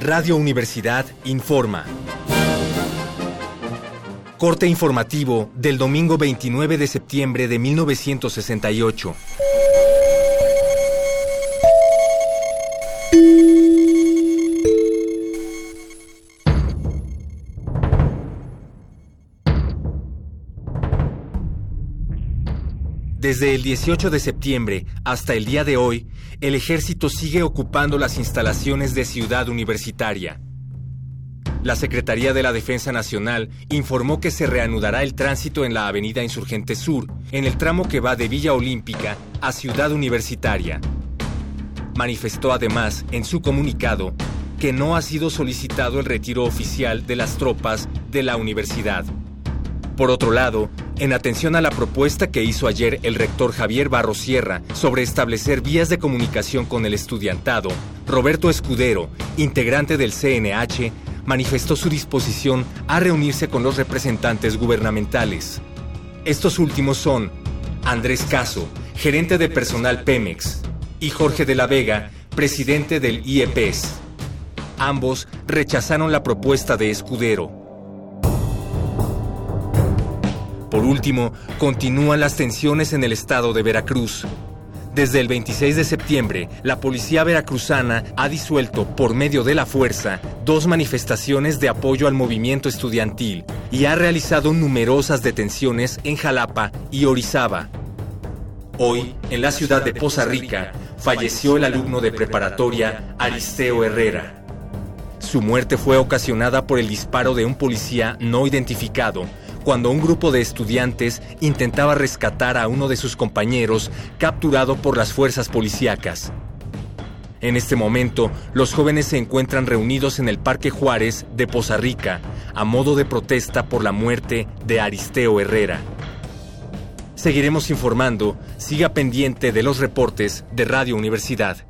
Radio Universidad informa. Corte informativo del domingo 29 de septiembre de 1968. Desde el 18 de septiembre hasta el día de hoy, el ejército sigue ocupando las instalaciones de Ciudad Universitaria. La Secretaría de la Defensa Nacional informó que se reanudará el tránsito en la Avenida Insurgente Sur, en el tramo que va de Villa Olímpica a Ciudad Universitaria. Manifestó además en su comunicado que no ha sido solicitado el retiro oficial de las tropas de la universidad. Por otro lado, en atención a la propuesta que hizo ayer el rector Javier Barro Sierra sobre establecer vías de comunicación con el estudiantado, Roberto Escudero, integrante del CNH, manifestó su disposición a reunirse con los representantes gubernamentales. Estos últimos son Andrés Caso, gerente de personal Pemex, y Jorge de la Vega, presidente del IEPES. Ambos rechazaron la propuesta de Escudero. Por último, continúan las tensiones en el estado de Veracruz. Desde el 26 de septiembre, la policía veracruzana ha disuelto por medio de la fuerza dos manifestaciones de apoyo al movimiento estudiantil y ha realizado numerosas detenciones en Jalapa y Orizaba. Hoy, en la ciudad de Poza Rica, falleció el alumno de preparatoria Aristeo Herrera. Su muerte fue ocasionada por el disparo de un policía no identificado cuando un grupo de estudiantes intentaba rescatar a uno de sus compañeros capturado por las fuerzas policíacas. En este momento, los jóvenes se encuentran reunidos en el Parque Juárez de Poza Rica a modo de protesta por la muerte de Aristeo Herrera. Seguiremos informando, siga pendiente de los reportes de Radio Universidad.